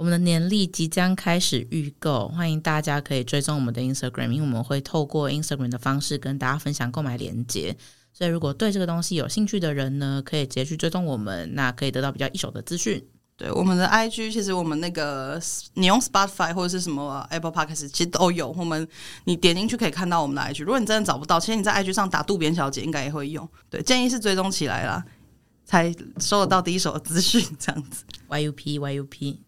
我们的年历即将开始预购，欢迎大家可以追踪我们的 Instagram，因为我们会透过 Instagram 的方式跟大家分享购买链接。所以如果对这个东西有兴趣的人呢，可以直接去追踪我们，那可以得到比较一手的资讯。对，我们的 IG 其实我们那个你用 Spotify 或者是什么 Apple Podcast 其实都有。我们你点进去可以看到我们的 IG。如果你真的找不到，其实你在 IG 上打渡边小姐应该也会用。对，建议是追踪起来啦，才收得到第一手的资讯，这样子。YUP YUP。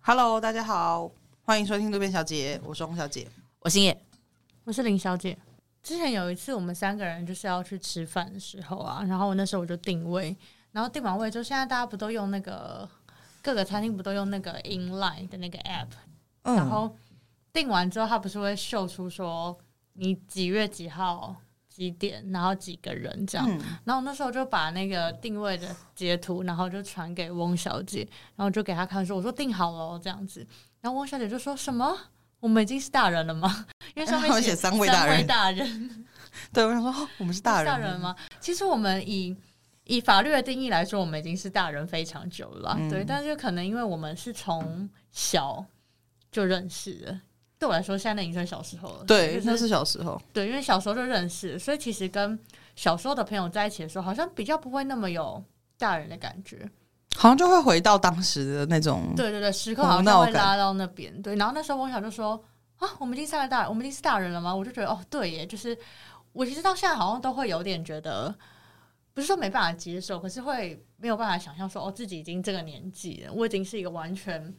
Hello，大家好，欢迎收听渡边小姐，我是洪小姐，我姓叶，我是林小姐。之前有一次我们三个人就是要去吃饭的时候啊，然后我那时候我就定位，然后定完位之后，现在大家不都用那个各个餐厅不都用那个 Inline 的那个 App，嗯，然后定完之后，它不是会秀出说你几月几号。几点，然后几个人这样，嗯、然后那时候就把那个定位的截图，然后就传给翁小姐，然后就给她看说，我说定好了这样子，然后翁小姐就说什么，我们已经是大人了吗？因为上面写三位大人，大人，对，我想说我们是大人，大人吗？其实我们以以法律的定义来说，我们已经是大人非常久了，嗯、对，但是可能因为我们是从小就认识的。对我来说，现在已经算小时候了。对，那是小时候。对，因为小时候就认识，所以其实跟小时候的朋友在一起的时候，好像比较不会那么有大人的感觉，好像就会回到当时的那种。对对对，时刻好像会拉到那边。对，然后那时候我想就说啊，我们已经三个大，我们已经是大人了吗？我就觉得哦，对耶，就是我其实到现在好像都会有点觉得，不是说没办法接受，可是会没有办法想象说哦，自己已经这个年纪了，我已经是一个完全。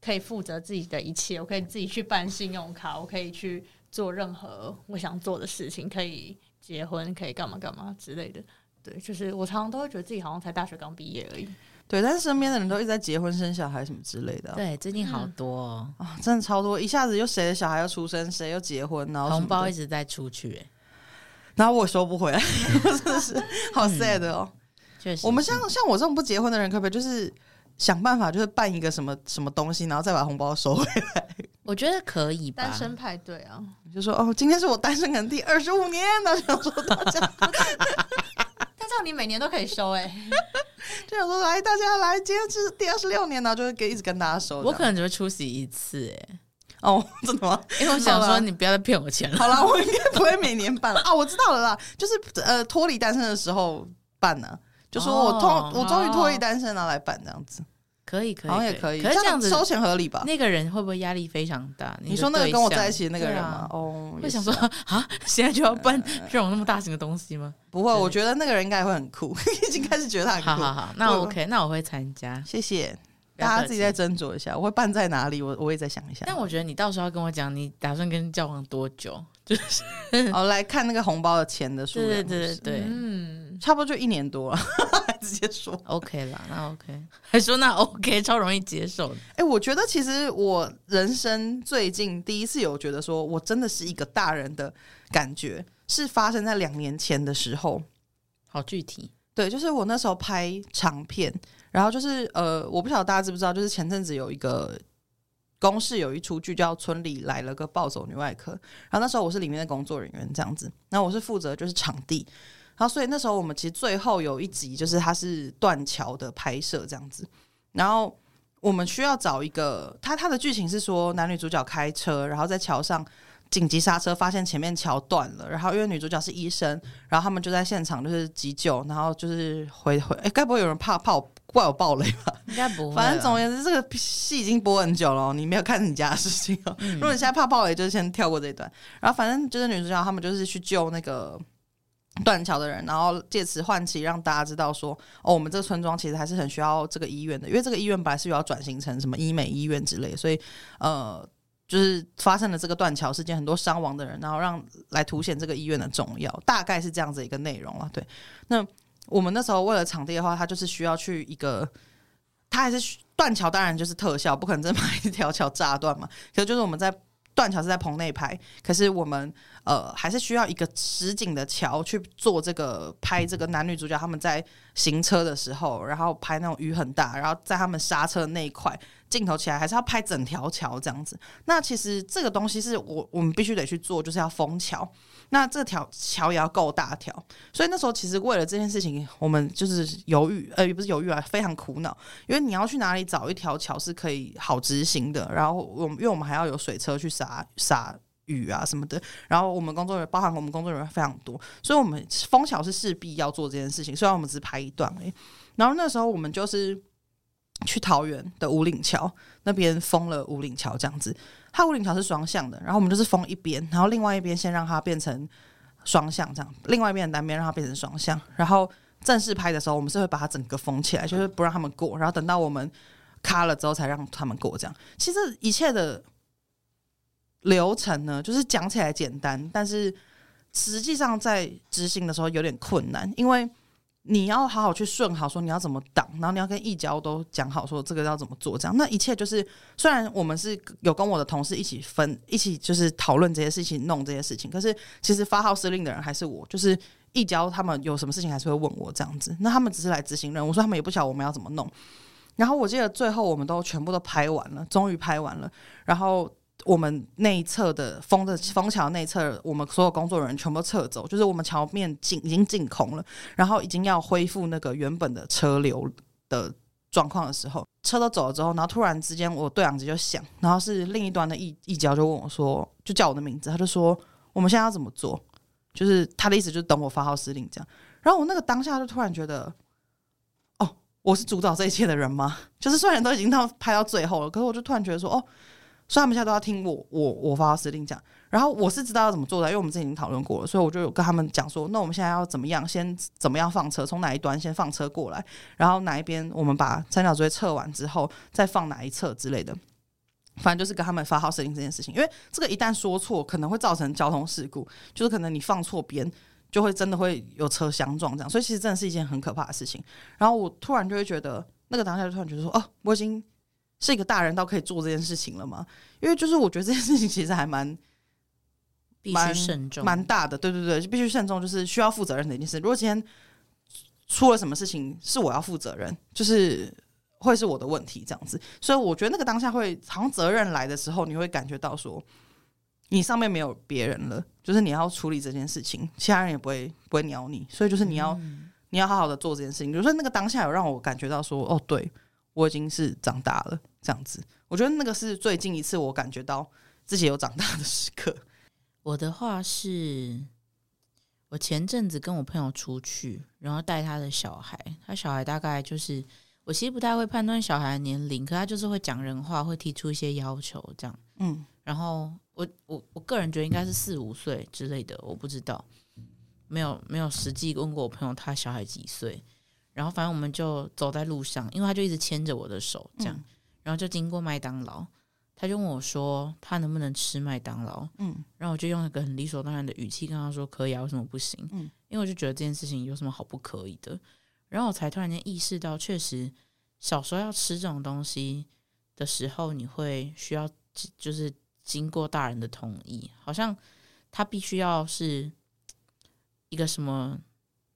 可以负责自己的一切，我可以自己去办信用卡，我可以去做任何我想做的事情，可以结婚，可以干嘛干嘛之类的。对，就是我常常都会觉得自己好像才大学刚毕业而已。对，但是身边的人都一直在结婚生小孩什么之类的。对，最近好多啊、哦哦，真的超多，一下子又谁的小孩要出生，谁又结婚，然后红包一直在出去，然后我收不回来，真的是好 sad 哦。确实，我们像像我这种不结婚的人，可不可以就是？想办法就是办一个什么什么东西，然后再把红包收回来。我觉得可以吧，单身派对啊，就说哦，今天是我单身可能第二十五年，然后想说大家，但这样你每年都可以收哎、欸，就想说来大家来，今天是第二十六年，呢就会给一直跟大家收。我可能只会出席一次哎、欸，哦，真的吗？因为我想说你不要再骗我钱了。好了，我应该不会每年办了啊，我知道了啦，就是呃脱离单身的时候办呢。就说我脱、哦、我终于脱离单身了，来办这样子，可以可以，好像也可以。可是这样子收钱合理吧？那个人会不会压力非常大？你说那个跟我在一起的那个人吗？哦，会想说 啊，现在就要办 这种那么大型的东西吗？不会，我觉得那个人应该会很酷，已经开始觉得他很酷。好好好，那 OK，那我会参加，谢谢。大家自己再斟酌一下，我会办在哪里？我我也再想一下。但我觉得你到时候要跟我讲，你打算跟人交往多久？就是哦，来看那个红包的钱的数量。对对对对，嗯，差不多就一年多了，直接说 OK 啦，那 OK，还说那 OK，超容易接受的。哎、欸，我觉得其实我人生最近第一次有觉得说我真的是一个大人的感觉，是发生在两年前的时候。好具体，对，就是我那时候拍长片。然后就是呃，我不晓得大家知不知道，就是前阵子有一个公式有一出剧叫《村里来了个暴走女外科》，然后那时候我是里面的工作人员这样子，那我是负责就是场地，然后所以那时候我们其实最后有一集就是它是断桥的拍摄这样子，然后我们需要找一个，它它的剧情是说男女主角开车，然后在桥上。紧急刹车，发现前面桥断了，然后因为女主角是医生，然后他们就在现场就是急救，然后就是回回，哎，该不会有人怕怕我怪我暴雷吧？应该不会。反正总而言之，这个戏已经播很久了，你没有看你家的事情哦。嗯、如果你现在怕暴雷，就先跳过这一段。然后反正就是女主角他们就是去救那个断桥的人，然后借此唤起让大家知道说，哦，我们这个村庄其实还是很需要这个医院的，因为这个医院本来是要转型成什么医美医院之类，所以呃。就是发生了这个断桥事件，很多伤亡的人，然后让来凸显这个医院的重要，大概是这样子一个内容了。对，那我们那时候为了场地的话，他就是需要去一个，他还是断桥，当然就是特效，不可能真把一条桥炸断嘛。可就是我们在断桥是在棚内拍，可是我们呃还是需要一个实景的桥去做这个拍这个男女主角他们在行车的时候，然后拍那种雨很大，然后在他们刹车那一块镜头起来，还是要拍整条桥这样子。那其实这个东西是我我们必须得去做，就是要封桥。那这条桥也要够大条，所以那时候其实为了这件事情，我们就是犹豫，呃，也不是犹豫啊，非常苦恼，因为你要去哪里找一条桥是可以好执行的。然后我们因为我们还要有水车去洒洒雨啊什么的，然后我们工作人员包含我们工作人员非常多，所以我们封桥是势必要做这件事情。虽然我们只拍一段而已，然后那时候我们就是去桃园的五岭桥那边封了五岭桥这样子。它五岭桥是双向的，然后我们就是封一边，然后另外一边先让它变成双向这样，另外一边的单边让它变成双向，然后正式拍的时候，我们是会把它整个封起来，就是不让他们过，然后等到我们卡了之后才让他们过这样。其实一切的。流程呢，就是讲起来简单，但是实际上在执行的时候有点困难，因为你要好好去顺好说你要怎么挡，然后你要跟易交都讲好说这个要怎么做，这样那一切就是虽然我们是有跟我的同事一起分，一起就是讨论这些事情，弄这些事情，可是其实发号施令的人还是我，就是义交他们有什么事情还是会问我这样子，那他们只是来执行任务，我说他们也不晓得我们要怎么弄，然后我记得最后我们都全部都拍完了，终于拍完了，然后。我们内侧的封的封桥内侧，我们所有工作人员全部撤走，就是我们桥面进已经净空了，然后已经要恢复那个原本的车流的状况的时候，车都走了之后，然后突然之间我对讲机就响，然后是另一端的一一角就问我说，就叫我的名字，他就说我们现在要怎么做？就是他的意思就是等我发号施令这样。然后我那个当下就突然觉得，哦，我是主导这一切的人吗？就是虽然都已经到拍到最后了，可是我就突然觉得说，哦。所以他们现在都要听我，我我发号施令讲。然后我是知道要怎么做的，因为我们之前已经讨论过了，所以我就有跟他们讲说，那我们现在要怎么样，先怎么样放车，从哪一端先放车过来，然后哪一边我们把三角锥撤完之后，再放哪一侧之类的。反正就是跟他们发号施令这件事情，因为这个一旦说错，可能会造成交通事故，就是可能你放错边，就会真的会有车相撞这样。所以其实真的是一件很可怕的事情。然后我突然就会觉得，那个当下就突然觉得说，哦，我已经。是一个大人到可以做这件事情了吗？因为就是我觉得这件事情其实还蛮必须慎重，蛮大的。对对对，就必须慎重，就是需要负责任的一件事。如果今天出了什么事情，是我要负责任，就是会是我的问题这样子。所以我觉得那个当下会，好像责任来的时候，你会感觉到说，你上面没有别人了，就是你要处理这件事情，其他人也不会不会鸟你。所以就是你要、嗯、你要好好的做这件事情。比如说那个当下有让我感觉到说，哦，对。我已经是长大了，这样子，我觉得那个是最近一次我感觉到自己有长大的时刻。我的话是，我前阵子跟我朋友出去，然后带他的小孩，他小孩大概就是，我其实不太会判断小孩的年龄，可他就是会讲人话，会提出一些要求，这样，嗯，然后我我我个人觉得应该是四五岁之类的，我不知道，没有没有实际问过我朋友他小孩几岁。然后反正我们就走在路上，因为他就一直牵着我的手，这样，嗯、然后就经过麦当劳，他就问我说他能不能吃麦当劳，嗯，然后我就用一个很理所当然的语气跟他说可以啊，为什么不行？嗯，因为我就觉得这件事情有什么好不可以的，然后我才突然间意识到，确实小时候要吃这种东西的时候，你会需要就是经过大人的同意，好像他必须要是一个什么。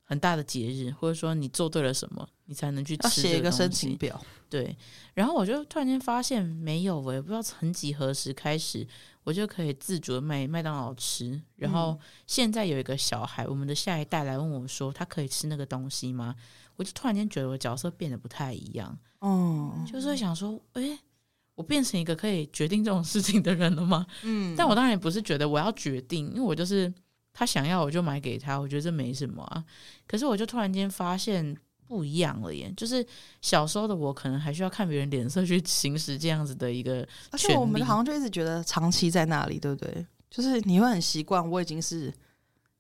很大的节日，或者说你做对了什么，你才能去吃。写一个申请表，对。然后我就突然间发现没有，我也不知道从几何时开始，我就可以自主的买麦当劳吃。然后现在有一个小孩，我们的下一代来问我说，他可以吃那个东西吗？我就突然间觉得我角色变得不太一样。嗯，就是会想说，诶，我变成一个可以决定这种事情的人了吗？嗯，但我当然也不是觉得我要决定，因为我就是。他想要我就买给他，我觉得这没什么啊。可是我就突然间发现不一样了耶，就是小时候的我可能还需要看别人脸色去行使这样子的一个。而且我们好像就一直觉得长期在那里，对不对？就是你会很习惯，我已经是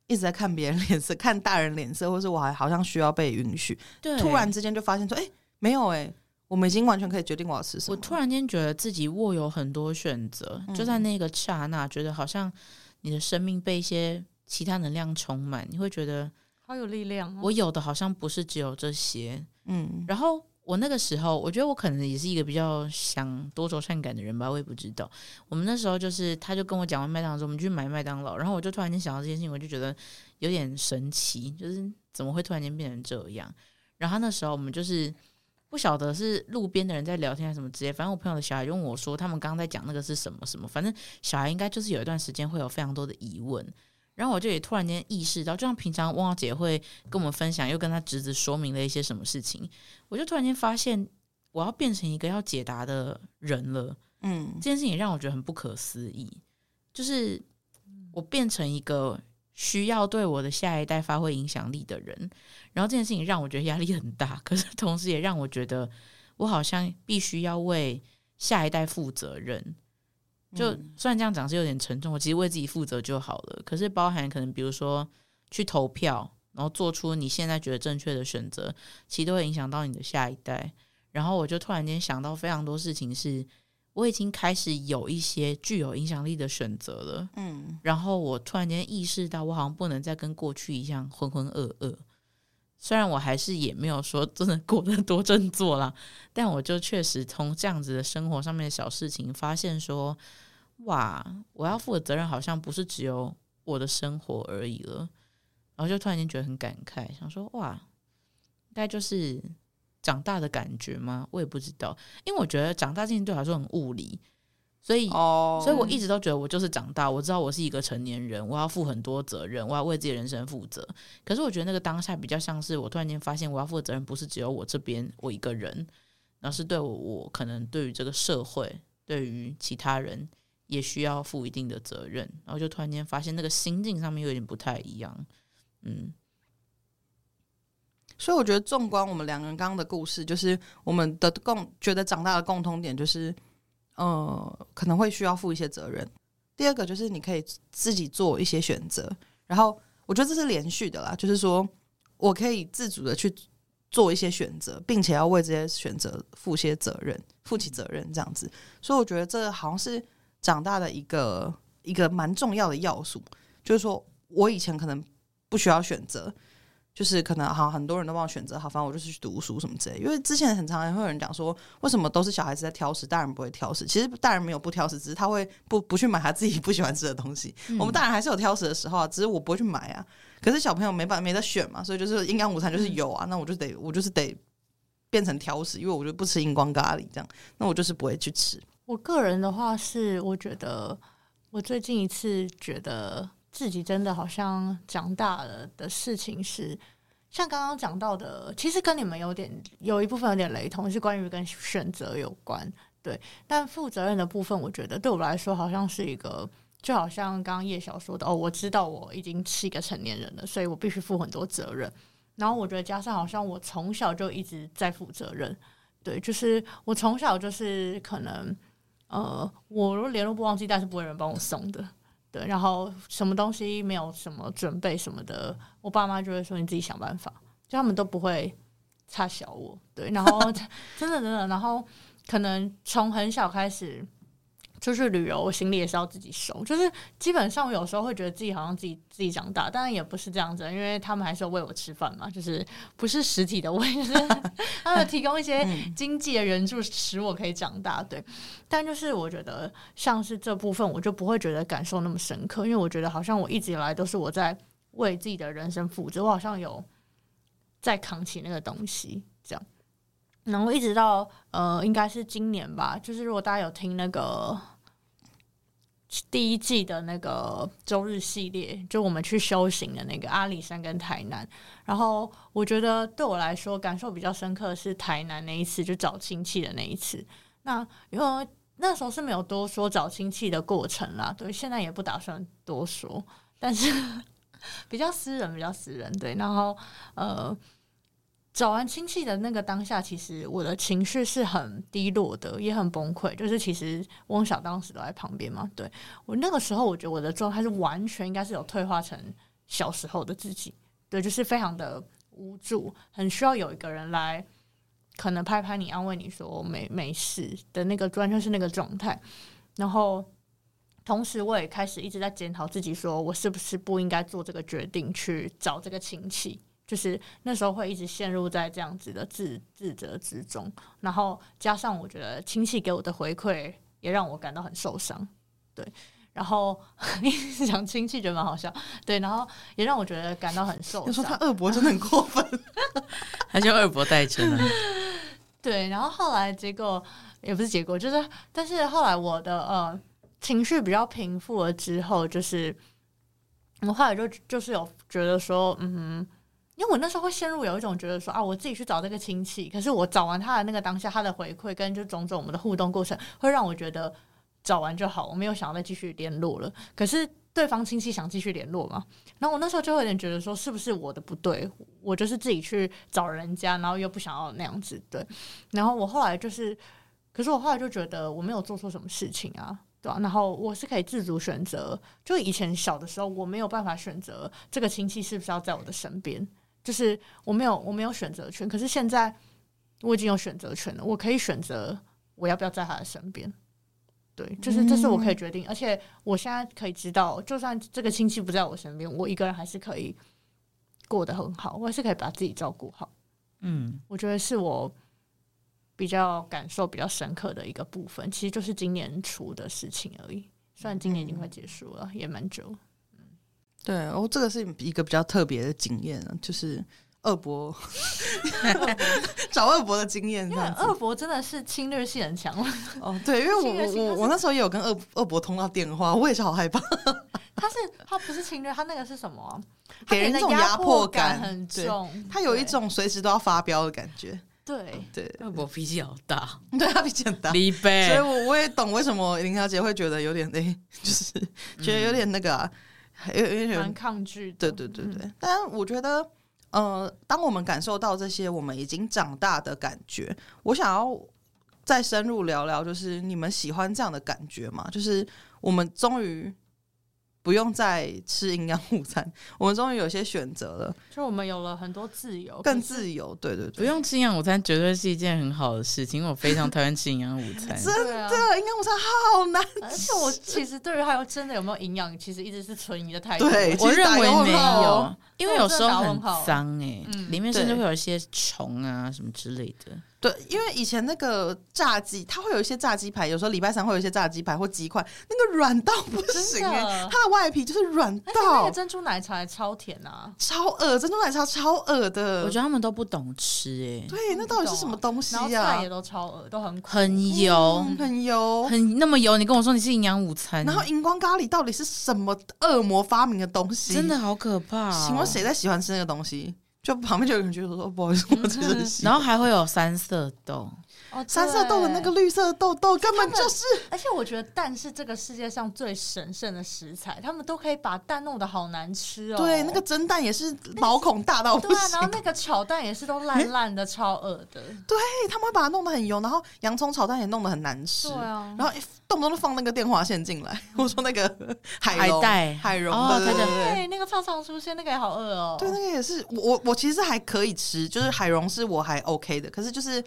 一直在看别人脸色，看大人脸色，或是我还好像需要被允许。对，突然之间就发现说，哎，没有哎，我们已经完全可以决定我要吃什么。我突然间觉得自己握有很多选择，就在那个刹那，觉得好像你的生命被一些。其他能量充满，你会觉得好有力量。我有的好像不是只有这些，嗯。然后我那个时候，我觉得我可能也是一个比较想多愁善感的人吧，我也不知道。我们那时候就是，他就跟我讲完麦当劳之后，我们去买麦当劳，然后我就突然间想到这件事情，我就觉得有点神奇，就是怎么会突然间变成这样？然后那时候我们就是不晓得是路边的人在聊天还是什么之类，反正我朋友的小孩就问我说，他们刚刚在讲那个是什么什么，反正小孩应该就是有一段时间会有非常多的疑问。然后我就也突然间意识到，就像平常汪姐会跟我们分享，又跟她侄子说明了一些什么事情，我就突然间发现，我要变成一个要解答的人了。嗯，这件事情让我觉得很不可思议，就是我变成一个需要对我的下一代发挥影响力的人。然后这件事情让我觉得压力很大，可是同时也让我觉得我好像必须要为下一代负责任。就虽然这样讲是有点沉重，我其实为自己负责就好了。可是包含可能比如说去投票，然后做出你现在觉得正确的选择，其实都会影响到你的下一代。然后我就突然间想到非常多事情，是我已经开始有一些具有影响力的选择了。嗯，然后我突然间意识到，我好像不能再跟过去一样浑浑噩噩。虽然我还是也没有说真的过得多振作啦，但我就确实从这样子的生活上面的小事情发现说，哇，我要负的责任好像不是只有我的生活而已了。然后就突然间觉得很感慨，想说哇，应该就是长大的感觉吗？我也不知道，因为我觉得长大这件事对我来说很物理。所以，oh. 所以我一直都觉得我就是长大，我知道我是一个成年人，我要负很多责任，我要为自己人生负责。可是我觉得那个当下比较像是我突然间发现，我要负的责任不是只有我这边我一个人，而是对我，我可能对于这个社会，对于其他人也需要负一定的责任。然后就突然间发现那个心境上面有点不太一样。嗯，所以我觉得纵观我们两个人刚刚的故事，就是我们的共觉得长大的共通点就是。呃，可能会需要负一些责任。第二个就是你可以自己做一些选择，然后我觉得这是连续的啦，就是说我可以自主的去做一些选择，并且要为这些选择负些责任，负起责任这样子。所以我觉得这好像是长大的一个一个蛮重要的要素，就是说我以前可能不需要选择。就是可能哈，很多人都帮我选择好，反正我就是去读书什么之类。因为之前很常会有人讲说，为什么都是小孩子在挑食，大人不会挑食？其实大人没有不挑食，只是他会不不去买他自己不喜欢吃的东西。嗯、我们大人还是有挑食的时候啊，只是我不会去买啊。可是小朋友没办法没得选嘛，所以就是营养午餐就是有啊，那我就得我就是得变成挑食，因为我就不吃荧光咖喱这样，那我就是不会去吃。我个人的话是，我觉得我最近一次觉得。自己真的好像长大了的事情是，像刚刚讲到的，其实跟你们有点有一部分有点雷同，是关于跟选择有关。对，但负责任的部分，我觉得对我来说好像是一个，就好像刚刚叶晓说的哦，我知道我已经是一个成年人了，所以我必须负很多责任。然后我觉得加上好像我从小就一直在负责任，对，就是我从小就是可能呃，我如果联络不忘记但，是不会有人帮我送的。对，然后什么东西没有什么准备什么的，我爸妈就会说你自己想办法，就他们都不会差小我。对，然后 真的真的，然后可能从很小开始。出去旅游，我行李也是要自己收。就是基本上，我有时候会觉得自己好像自己自己长大，当然也不是这样子，因为他们还是要喂我吃饭嘛，就是不是实体的喂，就是 他们提供一些经济的援助，使我可以长大。对，但就是我觉得像是这部分，我就不会觉得感受那么深刻，因为我觉得好像我一直以来都是我在为自己的人生负责，我好像有在扛起那个东西，这样。然后一直到呃，应该是今年吧。就是如果大家有听那个第一季的那个周日系列，就我们去修行的那个阿里山跟台南。然后我觉得对我来说感受比较深刻的是台南那一次，就找亲戚的那一次。那因为那时候是没有多说找亲戚的过程啦，对，现在也不打算多说。但是 比较私人，比较私人，对。然后呃。找完亲戚的那个当下，其实我的情绪是很低落的，也很崩溃。就是其实翁晓当时都在旁边嘛，对，我那个时候，我觉得我的状态是完全应该是有退化成小时候的自己，对，就是非常的无助，很需要有一个人来可能拍拍你，安慰你说没没事的那个，完全是那个状态。然后同时，我也开始一直在检讨自己，说我是不是不应该做这个决定去找这个亲戚。就是那时候会一直陷入在这样子的自自责之中，然后加上我觉得亲戚给我的回馈也让我感到很受伤，对，然后 讲亲戚觉得蛮好笑，对，然后也让我觉得感到很受伤。你说他二伯真的很过分，他就二伯代称了。对，然后后来结果也不是结果，就是但是后来我的呃情绪比较平复了之后，就是我后来就就是有觉得说，嗯，因为我那时候会陷入有一种觉得说啊，我自己去找这个亲戚，可是我找完他的那个当下，他的回馈跟就种种我们的互动过程，会让我觉得找完就好，我没有想要再继续联络了。可是对方亲戚想继续联络嘛，然后我那时候就会有点觉得说，是不是我的不对？我就是自己去找人家，然后又不想要那样子，对。然后我后来就是，可是我后来就觉得我没有做错什么事情啊，对吧？然后我是可以自主选择，就以前小的时候我没有办法选择这个亲戚是不是要在我的身边，就是我没有我没有选择权。可是现在我已经有选择权了，我可以选择我要不要在他的身边。对，就是这是我可以决定，嗯、而且我现在可以知道，就算这个亲戚不在我身边，我一个人还是可以过得很好，我还是可以把自己照顾好。嗯，我觉得是我比较感受比较深刻的一个部分，其实就是今年初的事情而已。虽然今年已经快结束了，嗯、也蛮久。嗯，对，哦，这个是一个比较特别的经验啊，就是。二伯 找二伯的经验，因为二伯真的是侵略性很强。哦，对，因为我我我那时候也有跟二二伯通到电话，我也是好害怕。他是他不是侵略，他那个是什么、啊？给人一种压迫感很重，他有一种随时都要发飙的感觉。对对，二伯脾气好大，对他脾气很大，所以我我也懂为什么林小姐会觉得有点哎、欸，就是觉得有点那个、啊，有有点蛮抗拒。对对对对，但我觉得。呃，当我们感受到这些我们已经长大的感觉，我想要再深入聊聊，就是你们喜欢这样的感觉吗？就是我们终于。不用再吃营养午餐，我们终于有些选择了。就我们有了很多自由，更自由。对对对，不用吃营养午餐绝对是一件很好的事情。因为我非常讨厌吃营养午餐，真的，营养午餐好难吃。而且我其实对于还有真的有没有营养，其实一直是存疑的态度。对，我认为没有，因为有时候很脏哎、欸，嗯、里面甚至会有一些虫啊什么之类的。对，因为以前那个炸鸡，它会有一些炸鸡排，有时候礼拜三会有一些炸鸡排或鸡块，那个软到不行哎、欸，它的外皮就是软到。那个珍珠奶茶超甜啊，超恶，珍珠奶茶超恶的。我觉得他们都不懂吃哎、欸，对，那到底是什么东西啊？菜也都超恶，都很很油，嗯、很油，很那么油。你跟我说你是营养午餐，然后荧光咖喱到底是什么恶魔发明的东西？真的好可怕、哦。请问谁在喜欢吃那个东西？就旁边就有人觉得说不好意思，我真的是。然后还会有三色豆。哦，三色豆的那个绿色豆豆根本就是，而且我觉得蛋是这个世界上最神圣的食材，他们都可以把蛋弄得好难吃哦。对，那个蒸蛋也是毛孔大到不行。对啊，然后那个炒蛋也是都烂烂的，超恶的。对，他们会把它弄得很油，然后洋葱炒蛋也弄得很难吃。对啊，然后动不动就放那个电话线进来，我说那个海带海蓉的，对，那个常常出现，那个也好饿哦。对，那个也是我我其实还可以吃，就是海蓉是我还 OK 的，可是就是。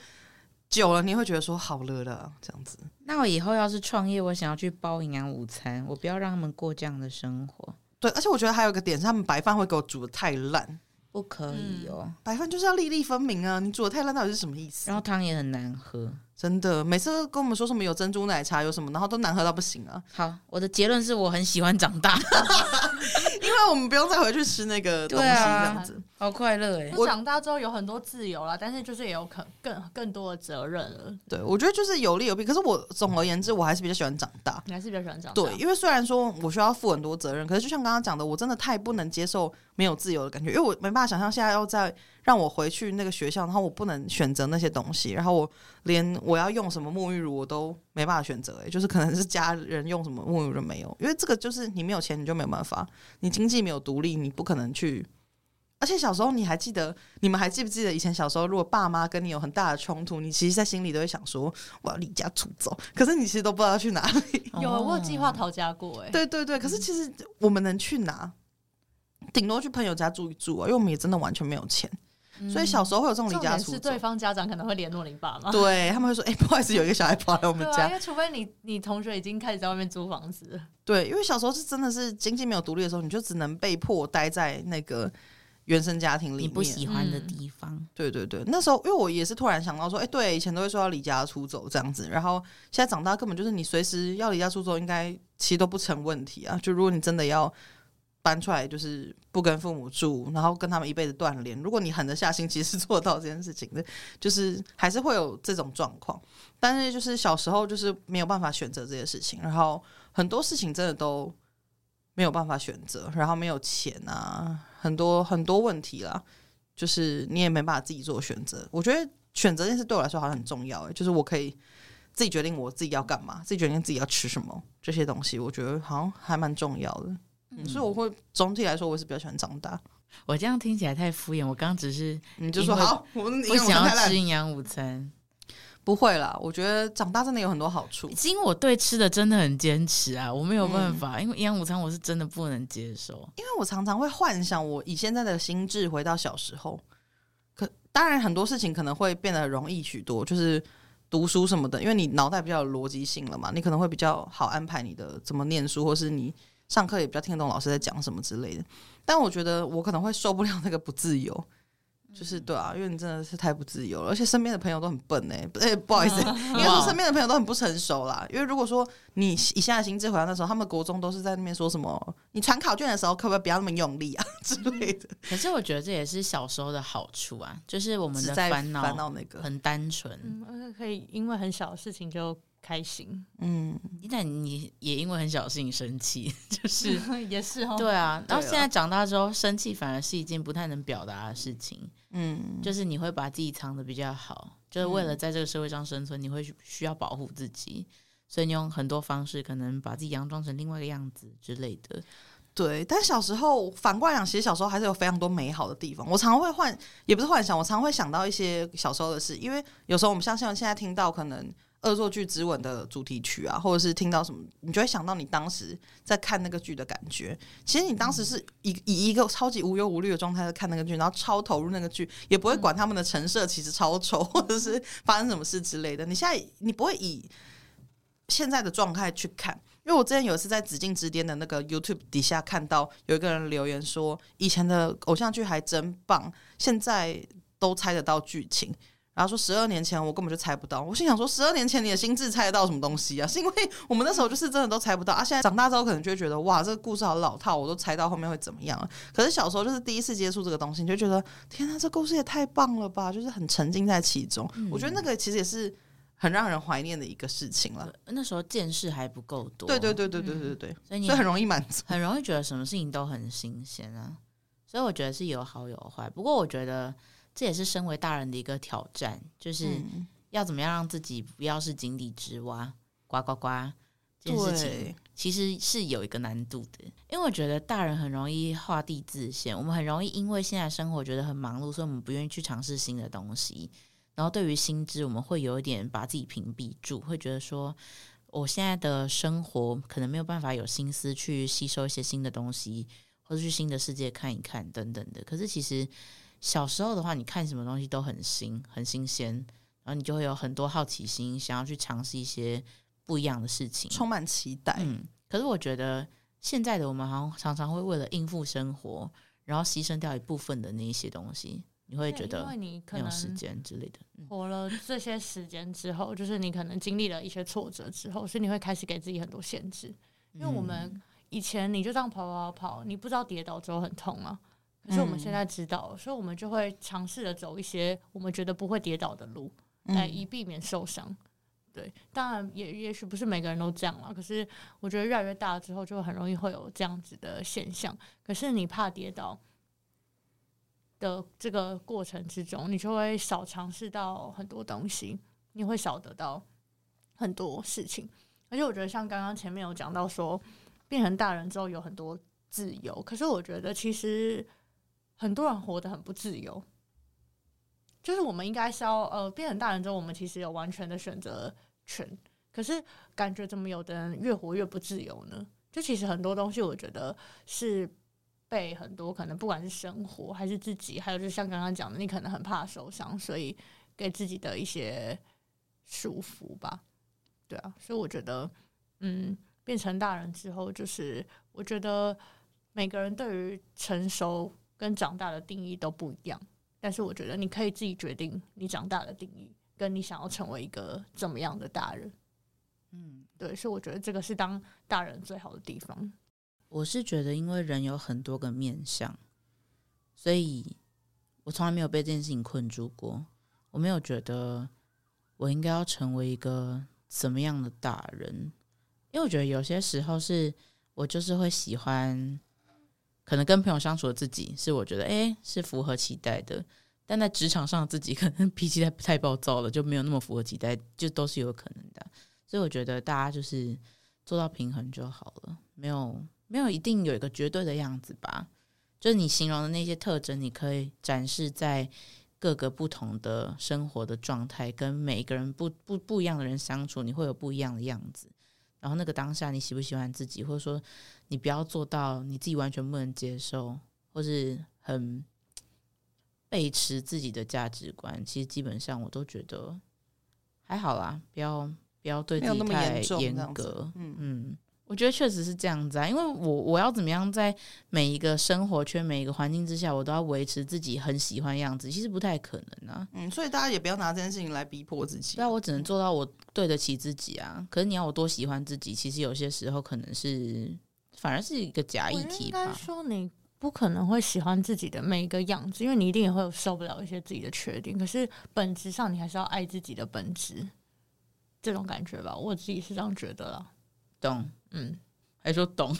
久了你会觉得说好了的这样子。那我以后要是创业，我想要去包营养午餐，我不要让他们过这样的生活。对，而且我觉得还有一个点是，他们白饭会给我煮的太烂，不可以哦。嗯、白饭就是要粒粒分明啊，你煮的太烂到底是什么意思？然后汤也很难喝，真的，每次都跟我们说什么有珍珠奶茶有什么，然后都难喝到不行啊。好，我的结论是我很喜欢长大。因为我们不用再回去吃那个东西，这样子、啊、好快乐哎！我长大之后有很多自由了，但是就是也有可更更多的责任了。对，我觉得就是有利有弊。可是我总而言之，我还是比较喜欢长大。你还是比较喜欢长大？对，因为虽然说我需要负很多责任，可是就像刚刚讲的，我真的太不能接受没有自由的感觉，因为我没办法想象现在要再让我回去那个学校，然后我不能选择那些东西，然后我连我要用什么沐浴乳我都没办法选择。哎，就是可能是家人用什么沐浴乳都没有，因为这个就是你没有钱你就没有办法，你经济没有独立，你不可能去。而且小时候你还记得，你们还记不记得以前小时候，如果爸妈跟你有很大的冲突，你其实在心里都会想说我要离家出走，可是你其实都不知道要去哪里。有，我有计划逃家过，哎，对对对，可是其实我们能去哪？顶多去朋友家住一住啊，因为我们也真的完全没有钱。所以小时候会有这种离家出走，是对方家长可能会联络你爸妈，对他们会说：“哎、欸，不好意思，有一个小孩跑来我们家。啊”因为除非你你同学已经开始在外面租房子，对，因为小时候是真的是经济没有独立的时候，你就只能被迫待在那个原生家庭里面你不喜欢的地方。嗯、对对对，那时候因为我也是突然想到说，哎，对，以前都会说要离家出走这样子，然后现在长大根本就是你随时要离家出走，应该其实都不成问题啊。就如果你真的要搬出来，就是不跟父母住，然后跟他们一辈子断联，如果你狠得下心，其实是 做到这件事情的，就是还是会有这种状况。但是就是小时候就是没有办法选择这些事情，然后很多事情真的都。没有办法选择，然后没有钱啊，很多很多问题啦，就是你也没办法自己做选择。我觉得选择这件事对我来说好像很重要，就是我可以自己决定我自己要干嘛，自己决定自己要吃什么这些东西，我觉得好像还蛮重要的。嗯，所以我会总体来说，我是比较喜欢长大。我这样听起来太敷衍，我刚刚只是你就说好，我不想要吃营养午餐。不会啦，我觉得长大真的有很多好处。因为我对吃的真的很坚持啊，我没有办法，嗯、因为营养午餐我是真的不能接受。因为我常常会幻想，我以现在的心智回到小时候，可当然很多事情可能会变得容易许多，就是读书什么的，因为你脑袋比较有逻辑性了嘛，你可能会比较好安排你的怎么念书，或是你上课也比较听得懂老师在讲什么之类的。但我觉得我可能会受不了那个不自由。就是对啊，因为你真的是太不自由了，而且身边的朋友都很笨哎、欸，哎、欸，不好意思，应该说身边的朋友都很不成熟啦。因为如果说你以现在心智回到那时候，他们国中都是在那边说什么，你传考卷的时候可不可以不要那么用力啊之类的。可是我觉得这也是小时候的好处啊，就是我们的烦恼烦恼那个很单纯，嗯，可以因为很小的事情就开心，嗯，但你也因为很小的事情生气，就是 也是哦，对啊。然后现在长大之后，生气反而是一件不太能表达的事情。嗯，就是你会把自己藏的比较好，就是为了在这个社会上生存，你会需要保护自己，所以你用很多方式，可能把自己佯装成另外一个样子之类的。对，但小时候反过来讲，其实小时候还是有非常多美好的地方。我常常会幻，也不是幻想，我常常会想到一些小时候的事，因为有时候我们像像现在听到可能。恶作剧之吻的主题曲啊，或者是听到什么，你就会想到你当时在看那个剧的感觉。其实你当时是以以一个超级无忧无虑的状态在看那个剧，然后超投入那个剧，也不会管他们的陈设其实超丑，或者是发生什么事之类的。你现在你不会以现在的状态去看，因为我之前有一次在紫禁之巅的那个 YouTube 底下看到有一个人留言说，以前的偶像剧还真棒，现在都猜得到剧情。然后说十二年前我根本就猜不到，我心想说十二年前你的心智猜得到什么东西啊？是因为我们那时候就是真的都猜不到啊。现在长大之后可能就会觉得哇，这个故事好老套，我都猜到后面会怎么样了。可是小时候就是第一次接触这个东西，你就觉得天哪，这故事也太棒了吧！就是很沉浸在其中。嗯、我觉得那个其实也是很让人怀念的一个事情了。那时候见识还不够多，对对对对对对对，所以你所以很容易满足，很容易觉得什么事情都很新鲜啊。所以我觉得是有好有坏。不过我觉得。这也是身为大人的一个挑战，就是要怎么样让自己不要是井底之蛙，呱呱呱。这件事情其实是有一个难度的，因为我觉得大人很容易画地自限，我们很容易因为现在生活觉得很忙碌，所以我们不愿意去尝试新的东西。然后对于新知，我们会有一点把自己屏蔽住，会觉得说我现在的生活可能没有办法有心思去吸收一些新的东西，或者去新的世界看一看等等的。可是其实。小时候的话，你看什么东西都很新、很新鲜，然后你就会有很多好奇心，想要去尝试一些不一样的事情，充满期待。嗯，可是我觉得现在的我们好像常常会为了应付生活，然后牺牲掉一部分的那一些东西，你会觉得没有时间之类的。活了这些时间之后，就是你可能经历了一些挫折之后，所以你会开始给自己很多限制。因为我们以前你就这样跑跑跑，你不知道跌倒之后很痛啊。可是我们现在知道，嗯、所以我们就会尝试着走一些我们觉得不会跌倒的路，来以避免受伤。嗯、对，当然也也许不是每个人都这样了。可是我觉得越来越大了之后，就很容易会有这样子的现象。可是你怕跌倒的这个过程之中，你就会少尝试到很多东西，你会少得到很多事情。而且我觉得，像刚刚前面有讲到说，变成大人之后有很多自由。可是我觉得其实。很多人活得很不自由，就是我们应该是要呃变成大人之后，我们其实有完全的选择权。可是感觉怎么有的人越活越不自由呢？就其实很多东西，我觉得是被很多可能不管是生活还是自己，还有就像刚刚讲的，你可能很怕受伤，所以给自己的一些束缚吧。对啊，所以我觉得，嗯，变成大人之后，就是我觉得每个人对于成熟。跟长大的定义都不一样。但是我觉得你可以自己决定你长大的定义，跟你想要成为一个怎么样的大人。嗯，对，所以我觉得这个是当大人最好的地方。我是觉得，因为人有很多个面相，所以我从来没有被这件事情困住过。我没有觉得我应该要成为一个怎么样的大人，因为我觉得有些时候是我就是会喜欢，可能跟朋友相处的自己是我觉得诶是符合期待的，但在职场上自己 可能脾气太太暴躁了，就没有那么符合期待，就都是有可能的。所以我觉得大家就是做到平衡就好了，没有没有一定有一个绝对的样子吧。就是你形容的那些特征，你可以展示在各个不同的生活的状态，跟每一个人不不不一样的人相处，你会有不一样的样子。然后那个当下，你喜不喜欢自己，或者说你不要做到你自己完全不能接受，或是很背驰自己的价值观，其实基本上我都觉得还好啦，不要。不要对自己太严格。嗯嗯，我觉得确实是这样子啊，因为我我要怎么样在每一个生活圈、每一个环境之下，我都要维持自己很喜欢的样子，其实不太可能啊。嗯，所以大家也不要拿这件事情来逼迫自己。对啊，我只能做到我对得起自己啊。可是你要我多喜欢自己，其实有些时候可能是反而是一个假议题吧。应该说你不可能会喜欢自己的每一个样子，因为你一定也会有受不了一些自己的缺点。可是本质上，你还是要爱自己的本质。这种感觉吧，我自己是这样觉得了。懂，嗯，还说懂，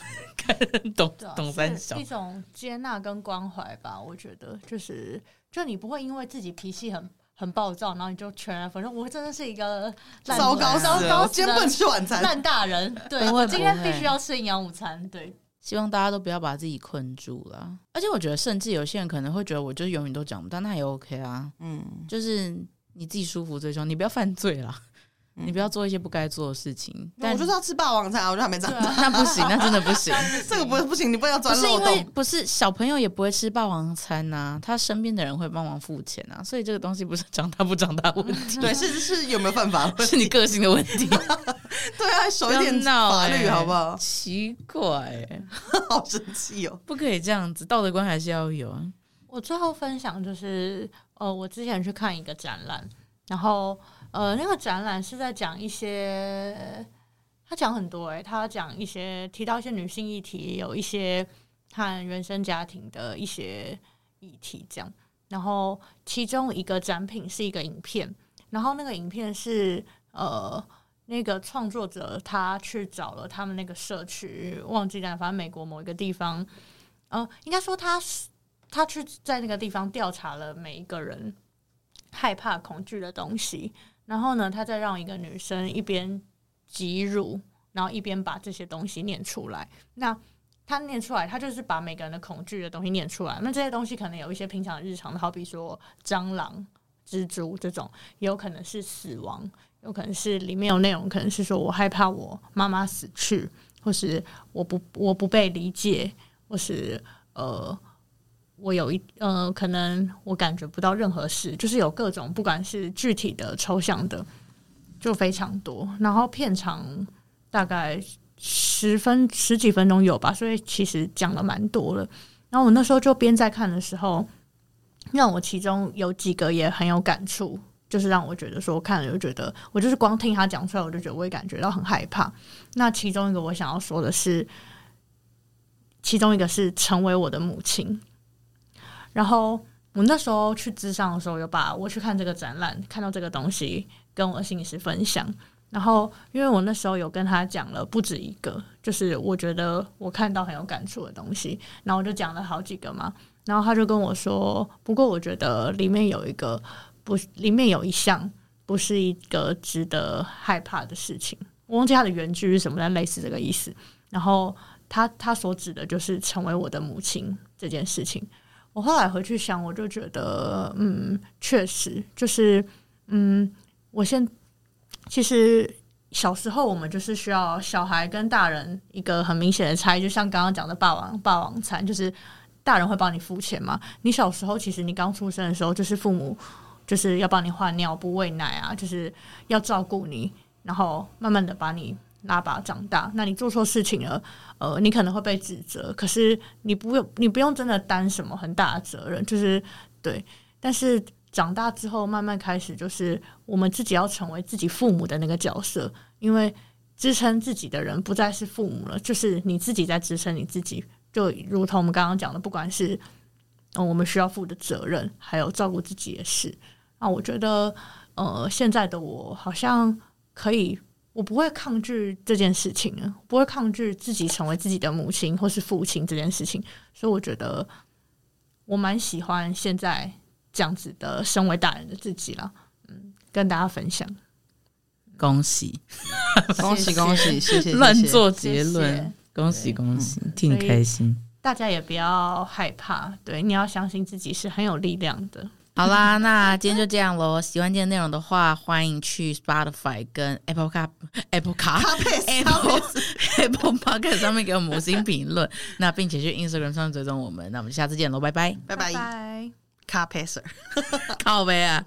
懂，啊、懂三小，一种接纳跟关怀吧。我觉得就是，就你不会因为自己脾气很很暴躁，然后你就全然反正。我真的是一个糟糕糟糕，今天不能吃晚餐，烂大人。对，我今天必须要吃营养午餐。对，希望大家都不要把自己困住了。而且我觉得，甚至有些人可能会觉得，我就永远都讲不到，那也 OK 啊。嗯，就是你自己舒服最重要，你不要犯罪了。你不要做一些不该做的事情。但我就是要吃霸王餐，我就还没长大，那不行，那真的不行。这个不不行，你不要钻漏洞。不是因为不是小朋友也不会吃霸王餐呐、啊，他身边的人会帮忙付钱啊，所以这个东西不是长大不长大问题，对，是是有没有犯法，是你个性的问题。对啊，守一点法律好不好？奇怪，好生气哦！不可以这样子，道德观还是要有啊。我最后分享就是，呃，我之前去看一个展览，然后。呃，那个展览是在讲一些，他讲很多诶、他讲一些提到一些女性议题，有一些和原生家庭的一些议题这样。然后其中一个展品是一个影片，然后那个影片是呃，那个创作者他去找了他们那个社区，忘记了，反正美国某一个地方，呃，应该说他是他去在那个地方调查了每一个人害怕恐惧的东西。然后呢，他再让一个女生一边挤乳，然后一边把这些东西念出来。那他念出来，他就是把每个人的恐惧的东西念出来。那这些东西可能有一些平常日常的，好比说蟑螂、蜘蛛这种，也有可能是死亡，有可能是里面有内容，可能是说我害怕我妈妈死去，或是我不我不被理解，或是呃。我有一呃，可能我感觉不到任何事，就是有各种，不管是具体的、抽象的，就非常多。然后片长大概十分十几分钟有吧，所以其实讲了蛮多了。然后我那时候就边在看的时候，让我其中有几个也很有感触，就是让我觉得说，看了就觉得，我就是光听他讲出来，我就觉得我也感觉到很害怕。那其中一个我想要说的是，其中一个是成为我的母亲。然后我那时候去智商的时候，有把我去看这个展览，看到这个东西，跟我的心理师分享。然后，因为我那时候有跟他讲了不止一个，就是我觉得我看到很有感触的东西，然后我就讲了好几个嘛。然后他就跟我说，不过我觉得里面有一个不，里面有一项不是一个值得害怕的事情。我忘记他的原句是什么，但类似这个意思。然后他他所指的就是成为我的母亲这件事情。我后来回去想，我就觉得，嗯，确实就是，嗯，我现其实小时候我们就是需要小孩跟大人一个很明显的差异，就像刚刚讲的霸王霸王餐，就是大人会帮你付钱嘛。你小时候其实你刚出生的时候，就是父母就是要帮你换尿布、喂奶啊，就是要照顾你，然后慢慢的把你拉拔长大。那你做错事情了，呃，你可能会被指责，可是你不用，你不用真的担什么很大的责任，就是对。但是长大之后，慢慢开始就是我们自己要成为自己父母的那个角色，因为支撑自己的人不再是父母了，就是你自己在支撑你自己。就如同我们刚刚讲的，不管是嗯我们需要负的责任，还有照顾自己的事，那我觉得呃现在的我好像可以，我不会抗拒这件事情了，不会抗拒自己成为自己的母亲或是父亲这件事情，所以我觉得我蛮喜欢现在这样子的身为大人的自己了，嗯，跟大家分享，恭喜，恭 喜恭喜，谢谢，乱做结论。恭喜恭喜，嗯、挺开心。大家也不要害怕，对，你要相信自己是很有力量的。好啦，那今天就这样喽。喜欢今天内容的话，欢迎去 Spotify 跟 Apple Car Apple Car Apple Apple Podcast 上面给我们五星评论。那并且去 Instagram 上追踪我们。那我们下次见喽，拜拜，拜拜，Car Passer，拜靠背啊。